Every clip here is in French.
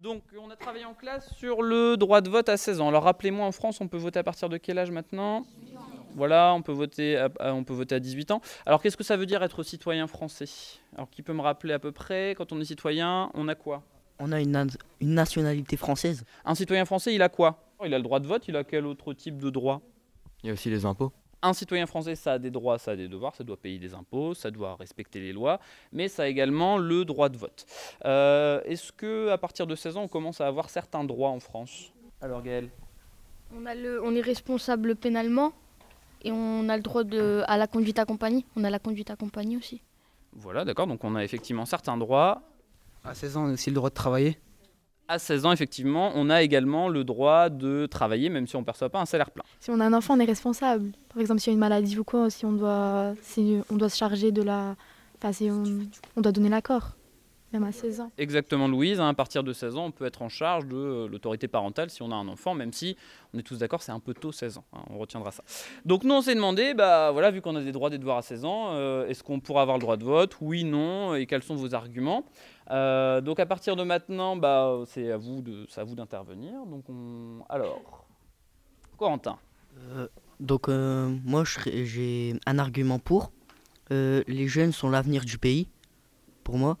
Donc, on a travaillé en classe sur le droit de vote à 16 ans. Alors, rappelez-moi, en France, on peut voter à partir de quel âge maintenant? Voilà, on peut, voter à, on peut voter à 18 ans. Alors, qu'est-ce que ça veut dire être citoyen français? Alors, qui peut me rappeler à peu près, quand on est citoyen, on a quoi? On a une, une nationalité française. Un citoyen français, il a quoi? Il a le droit de vote, il a quel autre type de droit? Il y a aussi les impôts un citoyen français, ça a des droits, ça a des devoirs, ça doit payer des impôts, ça doit respecter les lois, mais ça a également le droit de vote. Euh, est-ce que à partir de 16 ans, on commence à avoir certains droits en France? Alors Gaël on, a le, on est responsable pénalement et on a le droit de, à la conduite accompagnée. On a la conduite accompagnée aussi. Voilà, d'accord, donc on a effectivement certains droits. À 16 ans, on a aussi le droit de travailler? À 16 ans, effectivement, on a également le droit de travailler, même si on ne perçoit pas un salaire plein. Si on a un enfant, on est responsable. Par exemple, s'il y a une maladie ou quoi, si on doit, on doit se charger de la... Enfin, si on, on doit donner l'accord même à 16 ans. Exactement, Louise. Hein, à partir de 16 ans, on peut être en charge de euh, l'autorité parentale si on a un enfant, même si on est tous d'accord, c'est un peu tôt 16 ans. Hein, on retiendra ça. Donc nous, on s'est demandé, bah voilà, vu qu'on a des droits, des devoirs à 16 ans, euh, est-ce qu'on pourra avoir le droit de vote? Oui, non, et quels sont vos arguments? Euh, Donc à partir de maintenant, bah c'est à vous de, à vous d'intervenir. Donc on, alors, Corentin. donc moi, j'ai un argument pour. les jeunes sont l'avenir du pays, pour moi.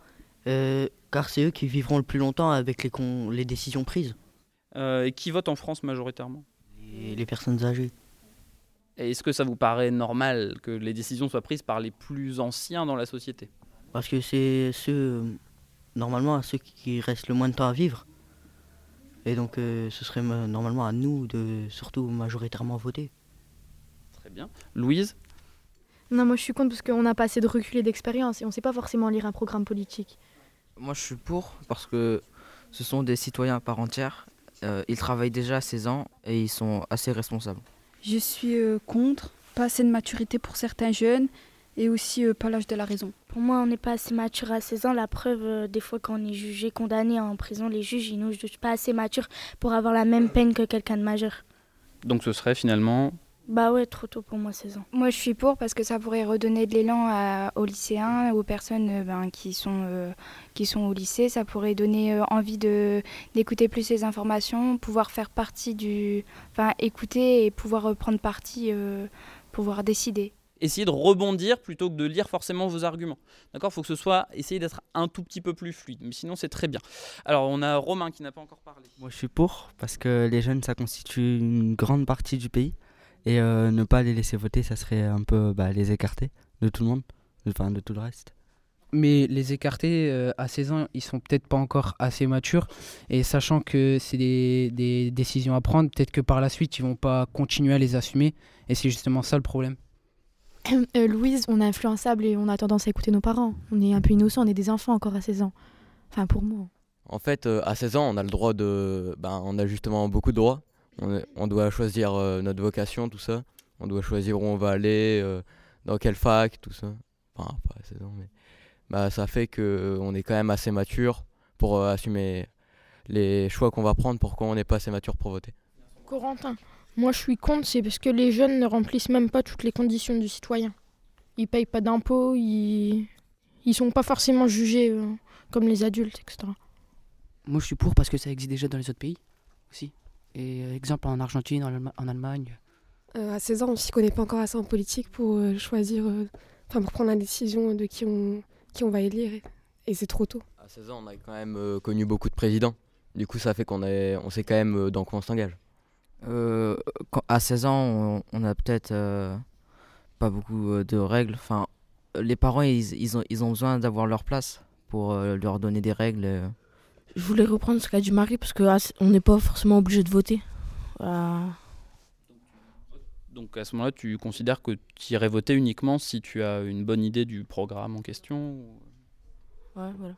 Euh, car c'est eux qui vivront le plus longtemps avec les, les décisions prises. Euh, et qui votent en France majoritairement? Les, personnes âgées. Est-ce que ça vous paraît normal que les décisions soient prises par les plus anciens dans la société? Parce que c'est ceux, normalement, ceux qui restent le moins de temps à vivre. Et donc euh, ce serait normalement à nous de surtout majoritairement voter. Très bien. Louise? Non, moi je suis contre parce qu'on n'a pas assez de recul et d'expérience et on ne sait pas forcément lire un programme politique. Moi, je suis pour parce que ce sont des citoyens à part entière. Euh, ils travaillent déjà à 16 ans et ils sont assez responsables. Je suis euh, contre. Pas assez de maturité pour certains jeunes et aussi euh, pas l'âge de la raison. Pour moi, on n'est pas assez mature à 16 ans. La preuve, des fois, quand on est jugé, condamné en prison, les juges, ils nous jugent pas assez mature pour avoir la même peine que quelqu'un de majeur. Donc ce serait finalement bah ouais, trop tôt pour moi, 16 ans. Moi, je suis pour parce que ça pourrait redonner de l'élan aux lycéens, aux personnes euh, ben, qui, sont, euh, qui sont au lycée. Ça pourrait donner euh, envie de, d'écouter plus les informations, pouvoir faire partie du. Enfin, écouter et pouvoir prendre parti, pouvoir décider. Essayez de rebondir plutôt que de lire forcément vos arguments. D'accord Il faut que ce soit. Essayez d'être un tout petit peu plus fluide. Mais sinon, c'est très bien. Alors, on a Romain qui n'a pas encore parlé. Moi, je suis pour parce que les jeunes, ça constitue une grande partie du pays. Et euh, ne pas les laisser voter, ça serait un peu bah, les écarter de tout le monde, enfin de tout le reste. Mais les écarter euh, à 16 ans, ils sont peut-être pas encore assez matures. Et sachant que c'est des, des, décisions à prendre, peut-être que par la suite, ils vont pas continuer à les assumer. Et c'est justement ça le problème. Euh, Louise, on est influençable et on a tendance à écouter nos parents. On est un peu innocent, on est des enfants encore à 16 ans. Enfin, pour moi. En fait, à 16 ans, on a le droit de. Ben, on a justement beaucoup de droits on, doit choisir euh, notre vocation, tout ça. On doit choisir où on va aller, euh, dans quelle fac, tout ça. Enfin, pas assez mais bah, ça fait qu'on euh, est quand même assez mature pour assumer les choix qu'on va prendre, pourquoi on n'est pas assez mature pour voter. Corentin, moi je suis contre, c'est parce que les jeunes ne remplissent même pas toutes les conditions du citoyen. Ils payent pas d'impôts, ils... ils sont pas forcément jugés comme les adultes, etc. Moi je suis pour parce que ça existe déjà dans les autres pays aussi. Et euh, exemple en Argentine, en, Allemagne. Euh, à 16 ans, on ne s'y connaît pas encore assez en politique pour euh, choisir, enfin pour prendre la décision de qui on, qui on va élire. Et, c'est trop tôt. À 16 ans, on a quand même connu beaucoup de présidents. Du coup, ça fait qu'on on sait quand même dans quoi on s'engage. à 16 ans, on, a peut-être pas beaucoup de règles. Enfin, les parents, ils, ils, ont, ils ont besoin d'avoir leur place pour leur donner des règles. Je voulais reprendre ce qu'a dit Marie parce qu'on ah, n'est pas forcément obligé de voter. Donc à ce moment-là, tu considères que tu irais voter uniquement si tu as une bonne idée du programme en question Ouais, voilà.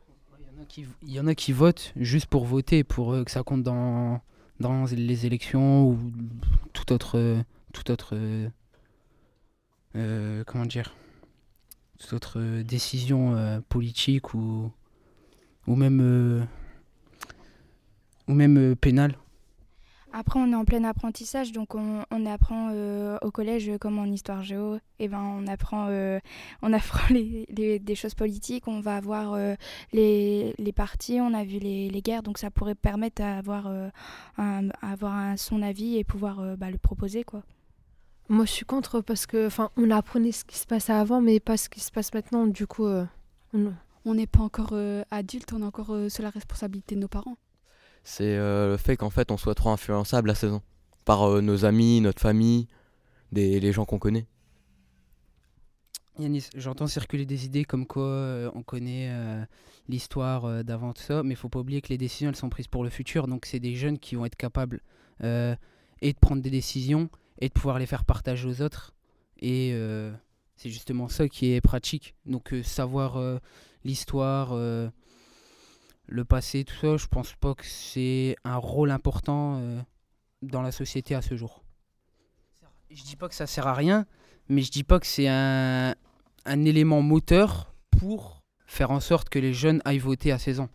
Il y, en a qui, votent juste pour voter, pour euh, que ça compte dans, dans les élections ou toute autre, toute autre euh, comment dire, toute autre décision euh, politique ou, ou même ou même euh, pénal Après, on est en plein apprentissage, donc on, on apprend euh, au collège comme en histoire géo. Et ben, on apprend, euh, on apprend les, les- des choses politiques. On va avoir euh, les, les partis, on a vu les, les guerres, donc ça pourrait permettre d'avoir euh, un, avoir un- son avis et pouvoir euh, bah, le proposer, quoi. Moi, je suis contre parce que, enfin, on apprenait ce qui se passait avant, mais pas ce qui se passe maintenant. Du coup, euh, on- On n'est pas encore euh, adulte, on est encore euh, sous la responsabilité de nos parents. C'est euh, le fait qu'en fait on soit trop influençable à 16 ans. Par euh, nos amis, notre famille, des, les gens qu'on connaît. Yanis, j'entends circuler des idées comme quoi euh, on connaît l'histoire d'avant tout ça, mais il faut pas oublier que les décisions elles sont prises pour le futur, donc c'est des jeunes qui vont être capables et de prendre des décisions et de pouvoir les faire partager aux autres. Et c'est justement ça qui est pratique. Donc savoir l'histoire, le passé, tout ça, je pense pas que c'est un rôle important euh, dans la société à ce jour. Je dis pas que ça sert à rien, mais je dis pas que c'est un, un élément moteur pour faire en sorte que les jeunes aillent voter à 16 ans.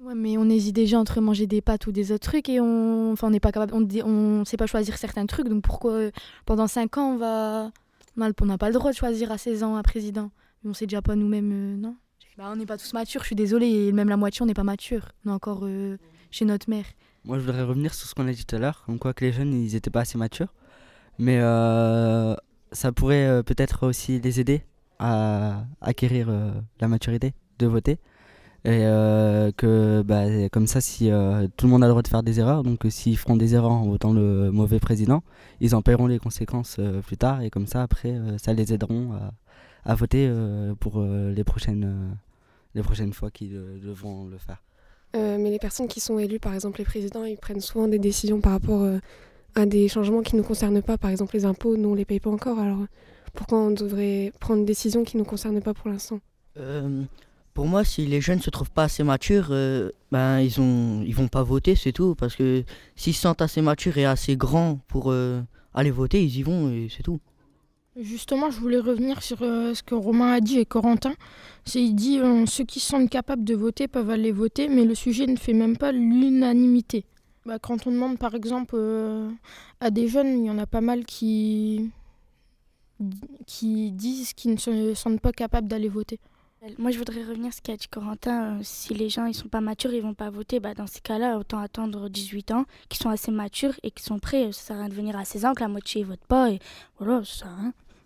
Ouais, mais on hésite déjà entre manger des pâtes ou des autres trucs et on enfin pas capable on sait pas choisir certains trucs donc pourquoi euh, pendant 5 ans on va on n'a pas le droit de choisir à 16 ans un président? On sait déjà pas nous-mêmes euh, non. Bah, on n'est pas tous matures, je suis désolée, même la moitié on n'est pas mature. On est encore euh, chez notre mère. Moi, je voudrais revenir sur ce qu'on a dit tout à l'heure, comme quoi que les jeunes, ils étaient pas assez matures. Mais euh, ça pourrait euh, peut-être aussi les aider à acquérir la maturité de voter. Et que bah, comme ça, si tout le monde a le droit de faire des erreurs, donc s'ils feront des erreurs en votant le mauvais président, ils en paieront les conséquences plus tard. Et comme ça, après, ça les aideront à, voter pour les, prochaines, les prochaines fois qu'ils euh, devront le faire. Euh, mais les personnes qui sont élues, par exemple les présidents, ils prennent souvent des décisions par rapport euh, à des changements qui ne nous concernent pas. Par exemple, les impôts, nous, on les paye pas encore. Alors, pourquoi on devrait prendre une décision qui ne nous concerne pas pour l'instant? Euh, pour moi, si les jeunes se trouvent pas assez matures, euh, ben ils ont, ils vont pas voter, c'est tout. Parce que s'ils se sentent assez matures et assez grands pour euh, aller voter, ils y vont et c'est tout. Justement, je voulais revenir sur euh, ce que Romain a dit et Corentin. C'est il dit euh, ceux qui sont capables de voter peuvent aller voter, mais le sujet ne fait même pas l'unanimité. Bah, quand on demande par exemple euh, à des jeunes, il y en a pas mal qui qui disent qu'ils ne se sentent pas capables d'aller voter. Moi, je voudrais revenir ce qu'a dit Corentin. Euh, Si les gens ils sont pas matures, ils vont pas voter. Bah, dans ces cas-là, autant attendre 18 ans, qui sont assez matures et qui sont prêts. Ça sert à rien de venir à 16 ans, que la moitié ne vote pas. Et voilà, ça.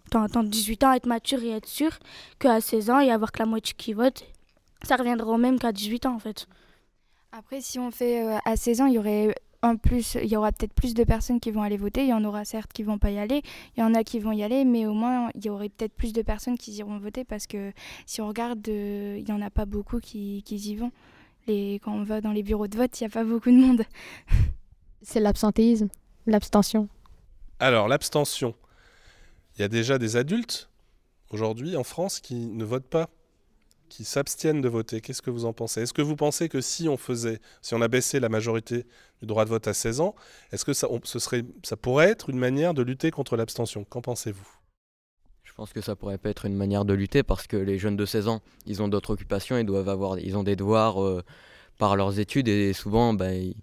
Autant attendre 18 ans, être mature et être sûr, qu'à 16 ans et avoir que la moitié qui vote. Ça reviendra au même qu'à 18 ans, en fait. Après, si on fait euh, à 16 ans, il y aurait en plus, il y aura peut-être plus de personnes qui vont aller voter. Il y en aura certes qui vont pas y aller. Il y en a qui vont y aller, mais au moins il y aurait peut-être plus de personnes qui iront voter parce que si on regarde, euh, il y en a pas beaucoup qui, qui y vont. Les, quand on va dans les bureaux de vote, il y a pas beaucoup de monde. C'est l'absentéisme, l'abstention. Alors, l'abstention. Il y a déjà des adultes aujourd'hui en France qui ne votent pas, qui s'abstiennent de voter. Qu'est-ce que vous en pensez? Est-ce que vous pensez que si on faisait, si on abaissait la majorité du droit de vote à 16 ans, est-ce que ça, on- ce serait, ça pourrait être une manière de lutter contre l'abstention? Qu'en pensez-vous? Je pense que ça pourrait pas être une manière de lutter parce que les jeunes de 16 ans, ils ont d'autres occupations, ils doivent avoir, ils ont des devoirs euh, par leurs études et souvent, bah, ils-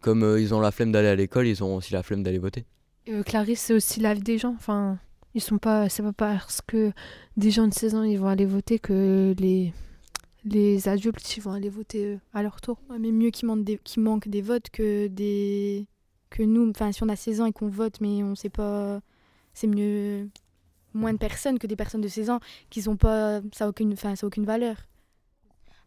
comme euh, ils ont la flemme d'aller à l'école, ils ont aussi la flemme d'aller voter. Euh, Clarisse, c'est aussi la vie des gens. Enfin, ils sont pas, c'est pas parce que des gens de 16 ans ils vont aller voter que les, adultes ils vont aller voter euh, à leur tour. Mais mieux qu'il manque, des, votes que nous. Enfin, si on a 16 ans et qu'on vote, mais on sait pas, c'est mieux moins de personnes que des personnes de 16 ans qui ont pas, ça aucune, ça aucune valeur.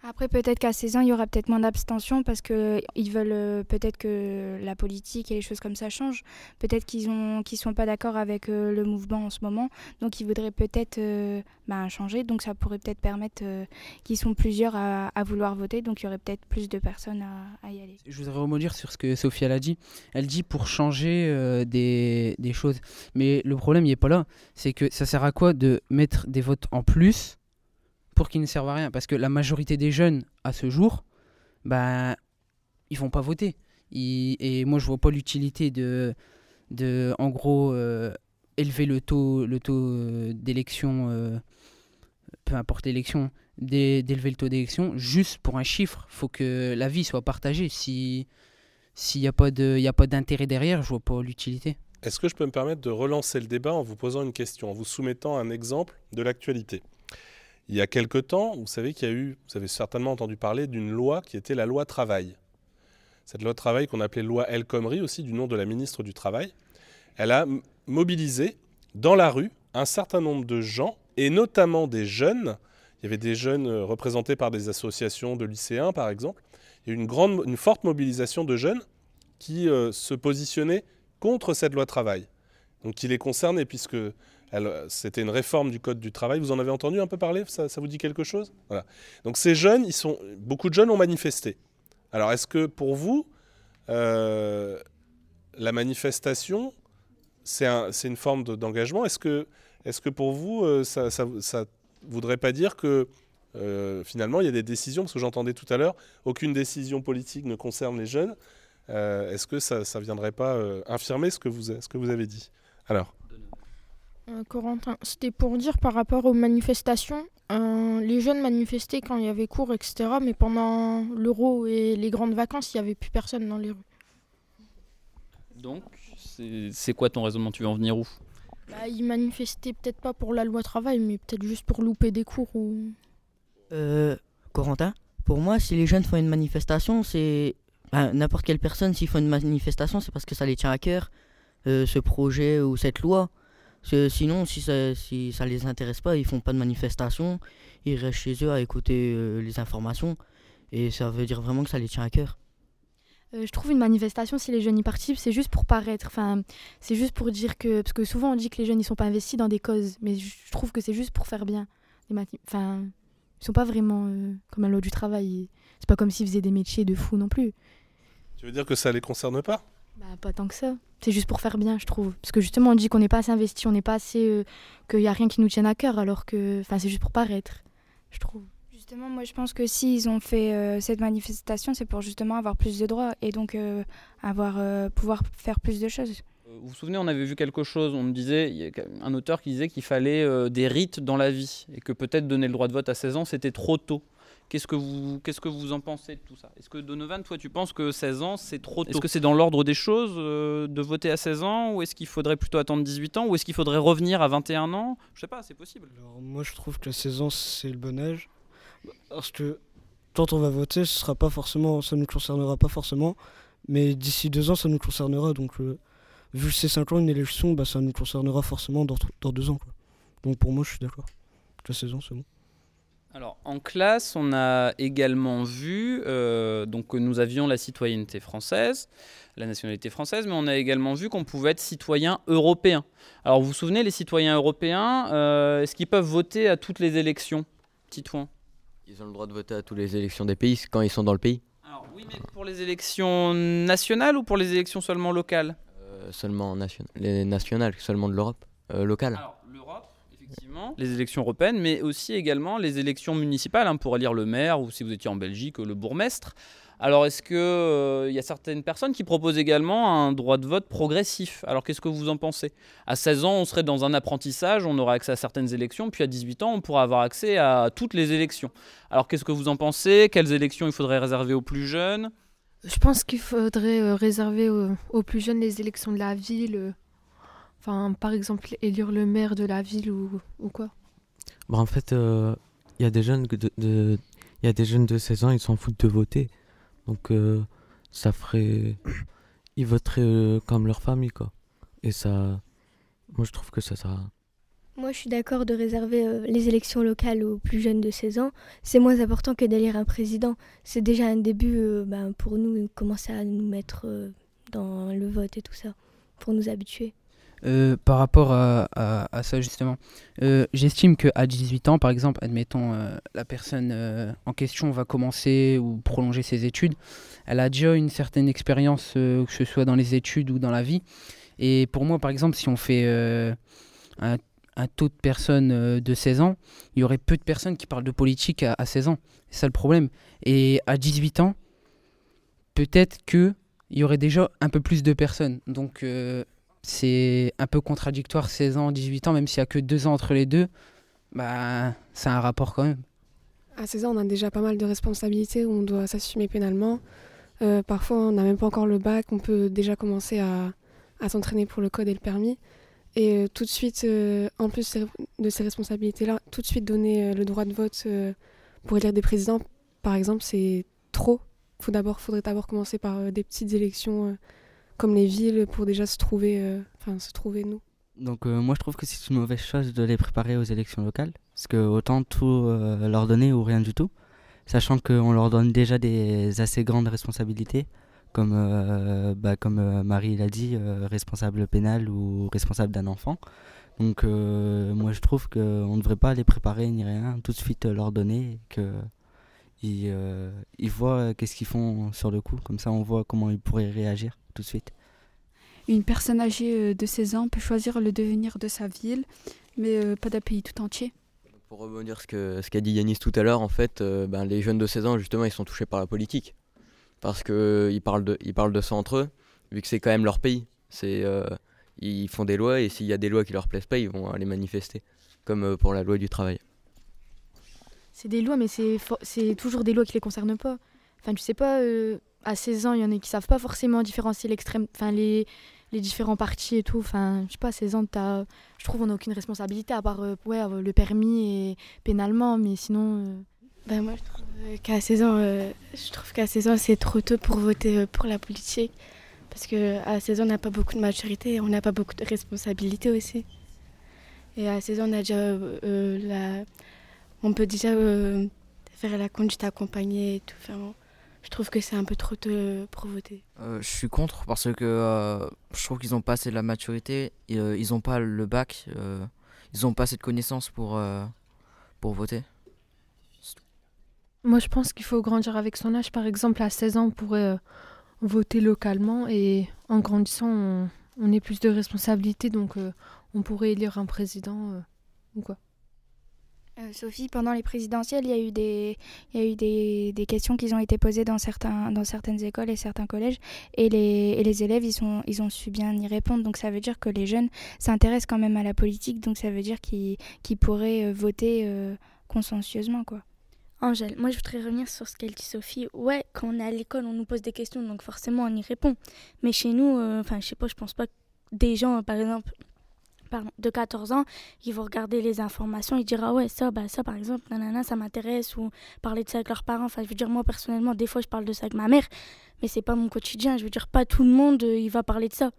Après, peut-être qu'à 16 ans, il y aura peut-être moins d'abstention parce que ils veulent euh, peut-être que la politique et les choses comme ça changent. Peut-être qu'ils ont qu'ils sont pas d'accord avec euh, le mouvement en ce moment, donc ils voudraient peut-être euh, bah, changer. Donc ça pourrait peut-être permettre euh, qu'ils sont plusieurs à, vouloir voter, donc il y aurait peut-être plus de personnes à, y aller. Je voudrais rebondir sur ce que Sophie elle a dit. Elle dit pour changer euh, des, des choses. Mais le problème, il n'est pas là. C'est que ça sert à quoi de mettre des votes en plus pour qu'ils ne servent à rien Parce que la majorité des jeunes, à ce jour, ben, ils vont pas voter. Et moi, je vois pas l'utilité de, de, en gros, euh, élever le taux, le taux euh, d'élection, euh, peu importe l'élection, d'é- d'élever le taux d'élection juste pour un chiffre. faut que la vie soit partagée. Si, s'il n'y a pas d'intérêt derrière, je vois pas l'utilité. Est-ce que je peux me permettre de relancer le débat en vous posant une question, en vous soumettant un exemple de l'actualité? Il y a quelque temps, vous savez qu'il y a eu, vous avez certainement entendu parler d'une loi qui était la loi travail. Cette loi travail qu'on appelait loi El Khomri aussi du nom de la ministre du Travail, elle a mobilisé dans la rue un certain nombre de gens, et notamment des jeunes. Il y avait des jeunes euh, représentés par des associations de lycéens, par exemple. Il y a eu une, grande, une forte mobilisation de jeunes qui euh, se positionnaient contre cette loi travail. Donc qui les concernait, puisque c'était une réforme du Code du travail. Vous en avez entendu un peu parler? Ça, vous dit quelque chose? Donc ces jeunes, ils sont, beaucoup de jeunes ont manifesté. Alors est-ce que pour vous, euh, la manifestation, c'est un, c'est une forme de- d'engagement? Est-ce que, pour vous, euh, ça, ça, ça voudrait pas dire que euh, finalement il y a des décisions, parce que j'entendais tout à l'heure, aucune décision politique ne concerne les jeunes. Euh, Est-ce que ça ne viendrait pas euh, infirmer ce que, vous, ce que vous avez dit? Alors, Euh, Corentin, c'était pour dire par rapport aux manifestations, euh, les jeunes manifestaient quand il y avait cours, etc. Mais pendant l'euro et les grandes vacances, il n'y avait plus personne dans les rues. Donc, c'est quoi ton raisonnement? Tu veux en venir où? Bah, ils manifestaient peut-être pas pour la loi travail, mais peut-être juste pour louper des cours ou. Euh, Corentin, pour moi, si les jeunes font une manifestation, c'est. ben, N'importe quelle personne, s'ils font une manifestation, c'est parce que ça les tient à cœur, euh, ce projet ou cette loi. C'est- Sinon, si ça, si ça les intéresse pas, ils font pas de manifestation, ils restent chez eux à écouter euh, les informations, et ça veut dire vraiment que ça les tient à cœur. Euh, je trouve une manifestation, si les jeunes y participent, c'est juste pour paraître. Enfin, c'est juste pour dire que. Parce que souvent on dit que les jeunes ils sont pas investis dans des causes, mais je trouve que c'est juste pour faire bien. Enfin, ils sont pas vraiment euh, comme la loi du travail. C'est pas comme s'ils faisaient des métiers de fous non plus. tu veux dire que ça ne les concerne pas? Bah, pas tant que ça. C'est juste pour faire bien, je trouve. Parce que justement, on dit qu'on n'est pas assez investi, on n'est pas assez. euh, qu'il n'y a rien qui nous tienne à cœur, alors que. Enfin, c'est juste pour paraître, je trouve. Justement, moi je pense que s'ils ont fait euh, cette manifestation, c'est pour justement avoir plus de droits et donc euh, avoir, euh, pouvoir faire plus de choses. Vous vous souvenez, on avait vu quelque chose, on me disait, il y a un auteur qui disait qu'il fallait euh, des rites dans la vie et que peut-être donner le droit de vote à 16 ans, c'était trop tôt. Qu'est-ce que vous, qu'est-ce que vous en pensez de tout ça? Est-ce que Donovan, toi, tu penses que 16 ans, c'est trop tôt? Est-ce que c'est dans l'ordre des choses euh, de voter à 16 ans? Ou est-ce qu'il faudrait plutôt attendre 18 ans? Ou est-ce qu'il faudrait revenir à 21 ans? Je sais pas, c'est possible. Alors, moi, je trouve que 16 ans, c'est le bon âge. Parce que quand on va voter, ce sera pas forcément, ça ne nous concernera pas forcément. Mais d'ici deux ans, ça nous concernera. Donc, euh, vu que c'est 5 ans une élection, bah, ça nous concernera forcément dans, dans deux ans. quoi. Donc, pour moi, je suis d'accord. Que 16 ans, c'est bon. Alors, en classe, on a également vu euh, donc, que nous avions la citoyenneté française, la nationalité française, mais on a également vu qu'on pouvait être citoyen européen. Alors, vous vous souvenez, les citoyens européens, euh, est-ce qu'ils peuvent voter à toutes les élections Titouan? Ils ont le droit de voter à toutes les élections des pays quand ils sont dans le pays. Alors, oui, mais pour les élections nationales ou pour les élections seulement locales? Euh, seulement nation- les nationales, seulement de l'Europe. Euh, locale. Alors, l'Europe, effectivement, les élections européennes, mais aussi également les élections municipales. hein, on pourrait lire le maire ou si vous étiez en Belgique, le bourgmestre. Alors, est-ce qu'il il y a certaines personnes qui proposent également un droit de vote progressif? Alors, qu'est-ce que vous en pensez? À 16 ans, on serait dans un apprentissage, on aurait accès à certaines élections, puis à 18 ans, on pourra avoir accès à toutes les élections. Alors, qu'est-ce que vous en pensez? Quelles élections il faudrait réserver aux plus jeunes? Je pense qu'il faudrait euh, réserver aux, aux plus jeunes les élections de la ville. Euh, Enfin, par exemple, élire le maire de la ville ou, ou quoi. Bah, en fait, il y a des jeunes de, de- y a des jeunes de 16 ans, ils s'en foutent de voter. Donc euh, ça ferait ils voteraient euh, comme leur famille quoi. Et ça moi je trouve que ça à- Moi, je suis d'accord de réserver euh, les élections locales aux plus jeunes de 16 ans. C'est moins important que d'élire un président. C'est déjà un début euh, ben, pour nous, commencer à nous mettre euh, dans le vote et tout ça, pour nous habituer. Euh, par rapport à, ça justement, euh, j'estime qu'à 18 ans, par exemple, admettons, euh, la personne euh, en question va commencer ou prolonger ses études, elle a déjà une certaine expérience, que ce soit dans les études ou dans la vie. Et pour moi, par exemple, si on fait un, taux de personnes de 16 ans, il y aurait peu de personnes qui parlent de politique à, à 16 ans. C'est ça le problème. Et à 18 ans, peut-être que il y aurait déjà un peu plus de personnes. Donc c'est un peu contradictoire 16 ans, 18 ans, même s'il n'y a que deux ans entre les deux, bah c'est un rapport quand même. À 16 ans, on a déjà pas mal de responsabilités on doit s'assumer pénalement. Euh, parfois, on n'a même pas encore le bac, on peut déjà commencer à, à s'entraîner pour le code et le permis. Et euh, tout de suite, euh, en plus de ces responsabilités-là, tout de suite donner le droit de vote pour élire des présidents, par exemple, c'est trop. Il d'abord, faudrait d'abord commencer par des petites élections comme les villes pour déjà se trouver, enfin se trouver nous. Donc moi je trouve que c'est une mauvaise chose de les préparer aux élections locales, parce que autant tout leur donner ou rien du tout sachant qu'on leur donne déjà des assez grandes responsabilités, comme, euh, bah, comme euh, Marie l'a dit, euh, responsable pénal ou responsable d'un enfant. Donc moi je trouve qu'on ne devrait pas les préparer ni rien, tout de suite leur donner, qu'ils ils voient qu'est-ce qu'ils font sur le coup, comme ça on voit comment ils pourraient réagir tout de suite. Une personne âgée de 16 ans peut choisir le devenir de sa ville, mais pas d'un pays tout entier. Pour rebondir ce qu'a ce qu'a dit Yanis tout à l'heure, en fait, euh, ben, les jeunes de 16 ans, justement, ils sont touchés par la politique. Parce qu'ils euh, parlent, de, ils parlent de ça entre eux, vu que c'est quand même leur pays. C'est, euh, ils font des lois et s'il y a des lois qui leur plaisent pas, ils vont aller manifester. Comme pour la loi du travail. C'est des lois, mais c'est, toujours des lois qui les concernent pas. Enfin, tu sais pas, à 16 ans, il y en a qui savent pas forcément différencier l'extrême, enfin, les, les différents partis et tout. Enfin, je sais pas, à 16 ans, as, je trouve qu'on n'a aucune responsabilité à part euh, ouais, le permis et pénalement, mais sinon. Euh, ben moi, je trouve euh, qu'à 16 ans, je trouve qu'à 16 ans, c'est trop tôt pour voter pour la politique. Parce qu'à 16 ans, on n'a pas beaucoup de maturité et on n'a pas beaucoup de responsabilité aussi. Et à 16 ans, on a déjà. la... On peut déjà faire la conduite accompagnée et tout. Enfin, je trouve que c'est un peu trop pour voter. Euh, je suis contre parce que euh, je trouve qu'ils n'ont pas assez de la maturité, euh, ils n'ont pas le bac, ils n'ont pas assez de connaissances pour, pour voter. Moi je pense qu'il faut grandir avec son âge. Par exemple, à 16 ans, on pourrait voter localement et en grandissant, on, on ait plus de responsabilités, donc on pourrait élire un président ou quoi. Euh, Sophie, pendant les présidentielles, il y a eu des, questions qui ont été posées dans, certaines écoles et certains collèges, et les, élèves, ils, ont su bien y répondre. Donc ça veut dire que les jeunes s'intéressent quand même à la politique, donc ça veut dire qu'ils pourraient euh, voter euh, quoi. Angèle, moi je voudrais revenir sur ce qu'elle dit Sophie. Ouais, quand on est à l'école, on nous pose des questions, donc forcément on y répond. Mais chez nous, enfin je sais pas, je pense pas que des gens, par exemple, de 14 ans, ils vont regarder les informations, ils diront ah ouais ça bah ça par exemple nanana ça m'intéresse ou parler de ça avec leurs parents. Enfin je veux dire moi personnellement des fois je parle de ça avec ma mère, mais c'est pas mon quotidien. Je veux dire pas tout le monde euh, il va parler de ça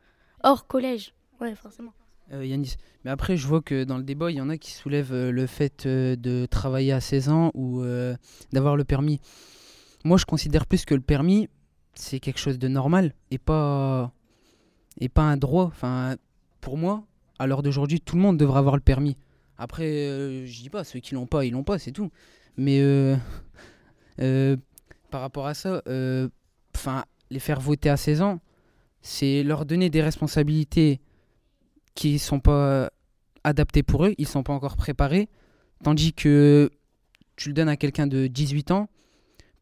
hors collège. Ouais forcément. Euh, Yanis, mais après je vois que dans le débat il y en a qui soulèvent euh, le fait de travailler à 16 ans ou d'avoir le permis. Moi je considère plus que le permis c'est quelque chose de normal et pas et pas un droit. Enfin pour moi à l'heure d'aujourd'hui, tout le monde devrait avoir le permis. Après, euh, je dis pas, ceux qui l'ont pas, ils l'ont pas, c'est tout. Mais euh, euh, par rapport à ça, enfin, les faire voter à 16 ans, c'est leur donner des responsabilités qui sont pas adaptées pour eux, ils sont pas encore préparés. Tandis que tu le donnes à quelqu'un de 18 ans,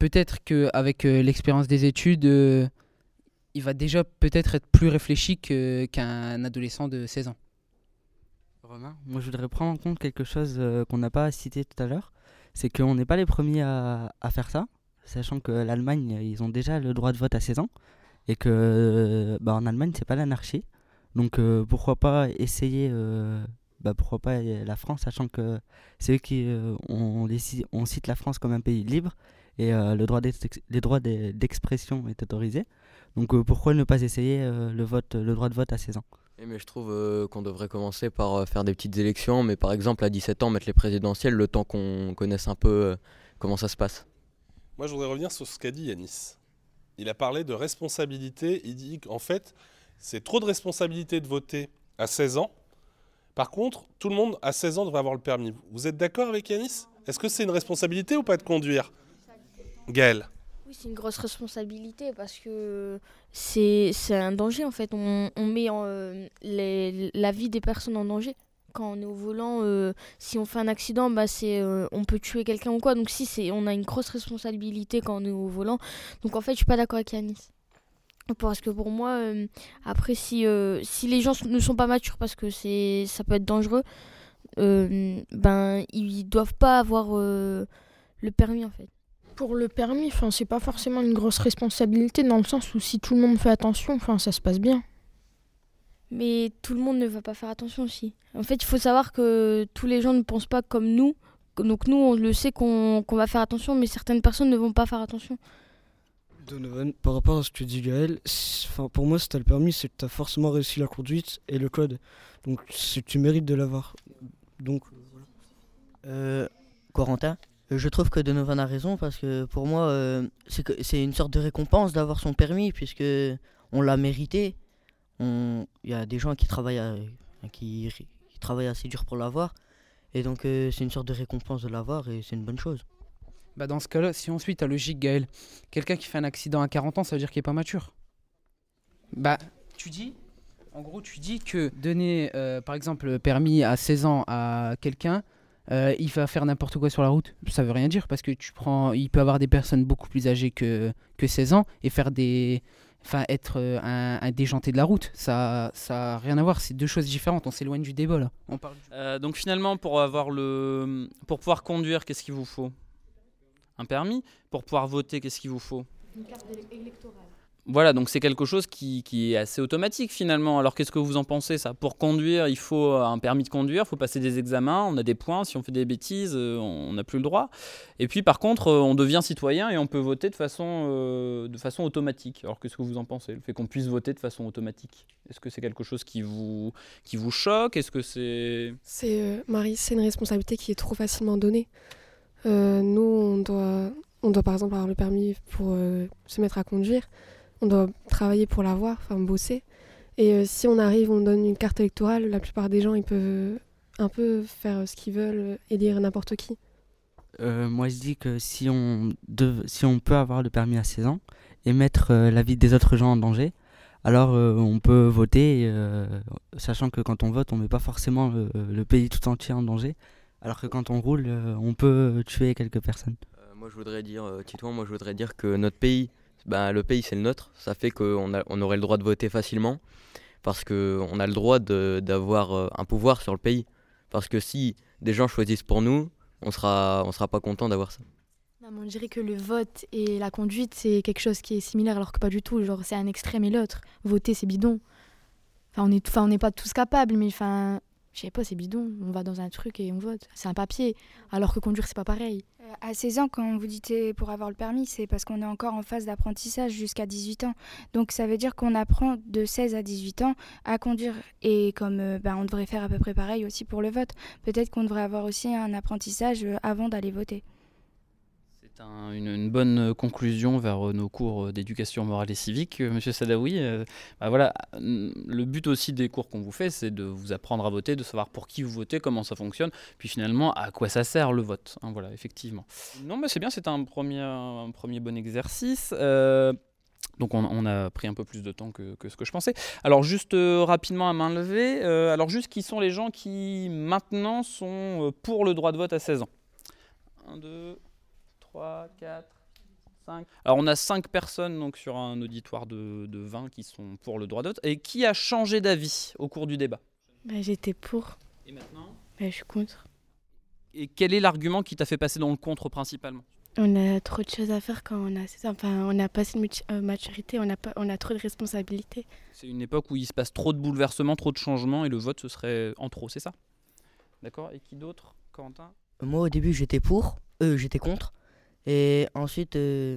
peut-être qu'avec l'expérience des études, il va déjà peut-être être plus réfléchi qu'un adolescent de 16 ans. Romain, moi je voudrais prendre en compte quelque chose euh, qu'on n'a pas cité tout à l'heure, c'est qu'on n'est pas les premiers à, faire ça, sachant que l'Allemagne, ils ont déjà le droit de vote à 16 ans, et que bah, en Allemagne, c'est pas l'anarchie. Donc euh, pourquoi pas essayer, euh, bah, pourquoi pas la France, sachant que c'est eux qui, on, on, cite la France comme un pays libre, et le droit les droits d'expression est autorisé. Donc pourquoi ne pas essayer le, vote, le droit de vote à 16 ans? Mais je trouve euh, qu'on devrait commencer par euh, faire des petites élections, mais par exemple à 17 ans mettre les présidentielles, le temps qu'on connaisse un peu euh, comment ça se passe. Moi je voudrais revenir sur ce qu'a dit Yanis. Il a parlé de responsabilité, il dit qu'en fait c'est trop de responsabilité de voter à 16 ans. Par contre, tout le monde à 16 ans devrait avoir le permis. Vous êtes d'accord avec Yanis? Est-ce que c'est une responsabilité ou pas de conduire? Gaël oui, c'est une grosse responsabilité parce que c'est un danger en fait. On, met euh, la vie des personnes en danger. Quand on est au volant, euh, si on fait un accident, bah euh, on peut tuer quelqu'un ou quoi. Donc si c'est on a une grosse responsabilité quand on est au volant. Donc en fait, je suis pas d'accord avec Yanis. Parce que pour moi, après si si les gens ne sont pas matures parce que ça peut être dangereux, ben ils doivent pas avoir le permis en fait. Pour le permis, enfin, c'est pas forcément une grosse responsabilité dans le sens où si tout le monde fait attention, enfin, ça se passe bien. Mais tout le monde ne va pas faire attention aussi. En fait, il faut savoir que tous les gens ne pensent pas comme nous. Donc nous, on le sait qu'on va faire attention, mais certaines personnes ne vont pas faire attention. Donovan, par rapport à ce que dit Gaël, pour moi, si t'as le permis, c'est que t'as forcément réussi la conduite et le code. Donc, c'est que tu mérites de l'avoir. Donc, Euh, Corentin, euh, je trouve que Donovan a raison parce que pour moi, euh, c'est une sorte de récompense d'avoir son permis puisque on l'a mérité. Il y a des gens qui travaillent, à- qui, travaillent assez dur pour l'avoir. Et donc, euh, c'est une sorte de récompense de l'avoir et c'est une bonne chose. Bah dans ce cas-là, si on suit ta logique, Gaël, quelqu'un qui fait un accident à 40 ans, ça veut dire qu'il est pas mature. Bah, tu dis, en gros, tu dis que donner, euh, par exemple, le permis à 16 ans à quelqu'un, euh, il va faire n'importe quoi sur la route. Ça veut rien dire parce que tu prends, il peut avoir des personnes beaucoup plus âgées que, que 16 ans et faire des, enfin, être euh, un, un déjanté de la route. Ça, ça a rien à voir. C'est deux choses différentes. On s'éloigne du débat là. On parle. Euh, donc finalement, pour avoir le, pour pouvoir conduire, qu'est-ce qu'il vous faut? Un permis? Pour pouvoir voter, qu'est-ce qu'il vous faut? Une carte électorale. Voilà, donc c'est quelque chose qui, est assez automatique finalement. Alors qu'est-ce que vous en pensez ça? Pour conduire, il faut un permis de conduire, il faut passer des examens, on a des points, si on fait des bêtises, euh, on n'a plus le droit. Et puis par contre, euh, on devient citoyen et on peut voter de façon, euh, automatique. Alors qu'est-ce que vous en pensez? Le fait qu'on puisse voter de façon automatique Est-ce que c'est quelque chose qui vous, choque? Est-ce que c'est... Euh, Marie, c'est une responsabilité qui est trop facilement donnée. Euh, nous, on doit, on doit par exemple avoir le permis pour euh, se mettre à conduire. On doit travailler pour l'avoir, enfin bosser. Et euh, si on arrive, on donne une carte électorale, la plupart des gens, ils peuvent un peu faire ce qu'ils veulent, élire n'importe qui. Euh, moi, je dis que si on, dev- si on peut avoir le permis à 16 ans et mettre euh, la vie des autres gens en danger, alors euh, on peut voter, euh, sachant que quand on vote, on met pas forcément le, le pays tout entier en danger, alors que quand on roule, euh, on peut tuer quelques personnes. Euh, moi, je voudrais dire, euh, Titouan, moi, je voudrais dire que notre pays, ben, le pays, c'est le nôtre. Ça fait qu'on on aurait le droit de voter facilement parce qu'on a le droit d'avoir euh, un pouvoir sur le pays. Parce que si des gens choisissent pour nous, on sera, on sera pas content d'avoir ça. On dirait que le vote et la conduite, c'est quelque chose qui est similaire, alors que pas du tout. Genre, c'est un extrême et l'autre. Voter, c'est bidon. Enfin, on est, enfin, n'est pas tous capables, mais enfin, je sais pas, c'est bidon. On va dans un truc et on vote. C'est un papier. Alors que conduire, c'est pas pareil. Euh, À 16 ans, quand vous dites euh, pour avoir le permis, c'est parce qu'on est encore en phase d'apprentissage jusqu'à 18 ans. Donc ça veut dire qu'on apprend de 16 à 18 ans à conduire. Et comme euh, ben, on devrait faire à peu près pareil aussi pour le vote, peut-être qu'on devrait avoir aussi un apprentissage avant d'aller voter. Une, bonne conclusion vers euh, nos cours euh, d'éducation morale et civique, euh, Monsieur Sadawi. Bah voilà, euh, le but aussi des cours qu'on vous fait, c'est de vous apprendre à voter, de savoir pour qui vous votez, comment ça fonctionne, puis finalement à quoi ça sert le vote. hein, voilà, effectivement. Non, mais c'est bien, c'est un premier, premier bon exercice. Donc on, a pris un peu plus de temps que, ce que je pensais. Alors juste rapidement à main levée, alors juste qui sont les gens qui maintenant sont pour le droit de vote à 16 ans? 1, 2, 3, 4, 5. Alors on a 5 personnes donc, sur un auditoire de, de 20 qui sont pour le droit de vote. Et qui a changé d'avis au cours du débat? Bah, J'étais pour. Et maintenant? Bah, je suis contre. Et quel est l'argument qui t'a fait passer dans le contre principalement? On a trop de choses à faire quand on a c'est ça. Enfin, on a passé une mutu- euh, maturité, on a, pas, on a trop de responsabilités. C'est une époque où il se passe trop de bouleversements, trop de changements et le vote ce serait en trop, c'est ça? D'accord? Et qui d'autre? Corentin Moi, au début, j'étais pour, euh, j'étais contre. Et ensuite, euh,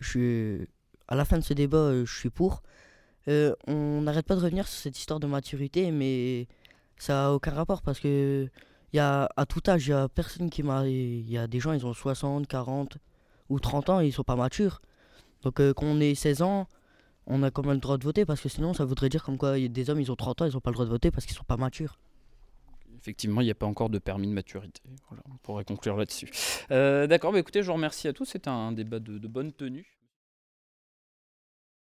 je, à la fin de ce débat, euh, je suis pour. Euh, on n'arrête pas de revenir sur cette histoire de maturité, mais ça n'a aucun rapport parce que y à tout âge, il y a personne qui m'a. Il y a des gens, ils ont 60, 40 ou 30 ans et ils sont pas matures. Donc, quand on est 16 ans, on a quand même le droit de voter parce que sinon, ça voudrait dire comme quoi des hommes, ils ont 30 ans, ils n'ont pas le droit de voter parce qu'ils sont pas matures. Effectivement, il n'y a pas encore de permis de maturité. Voilà, on pourrait conclure là-dessus. Euh, D'accord, bah écoutez, je vous remercie à tous. C'était un débat de, de bonne tenue.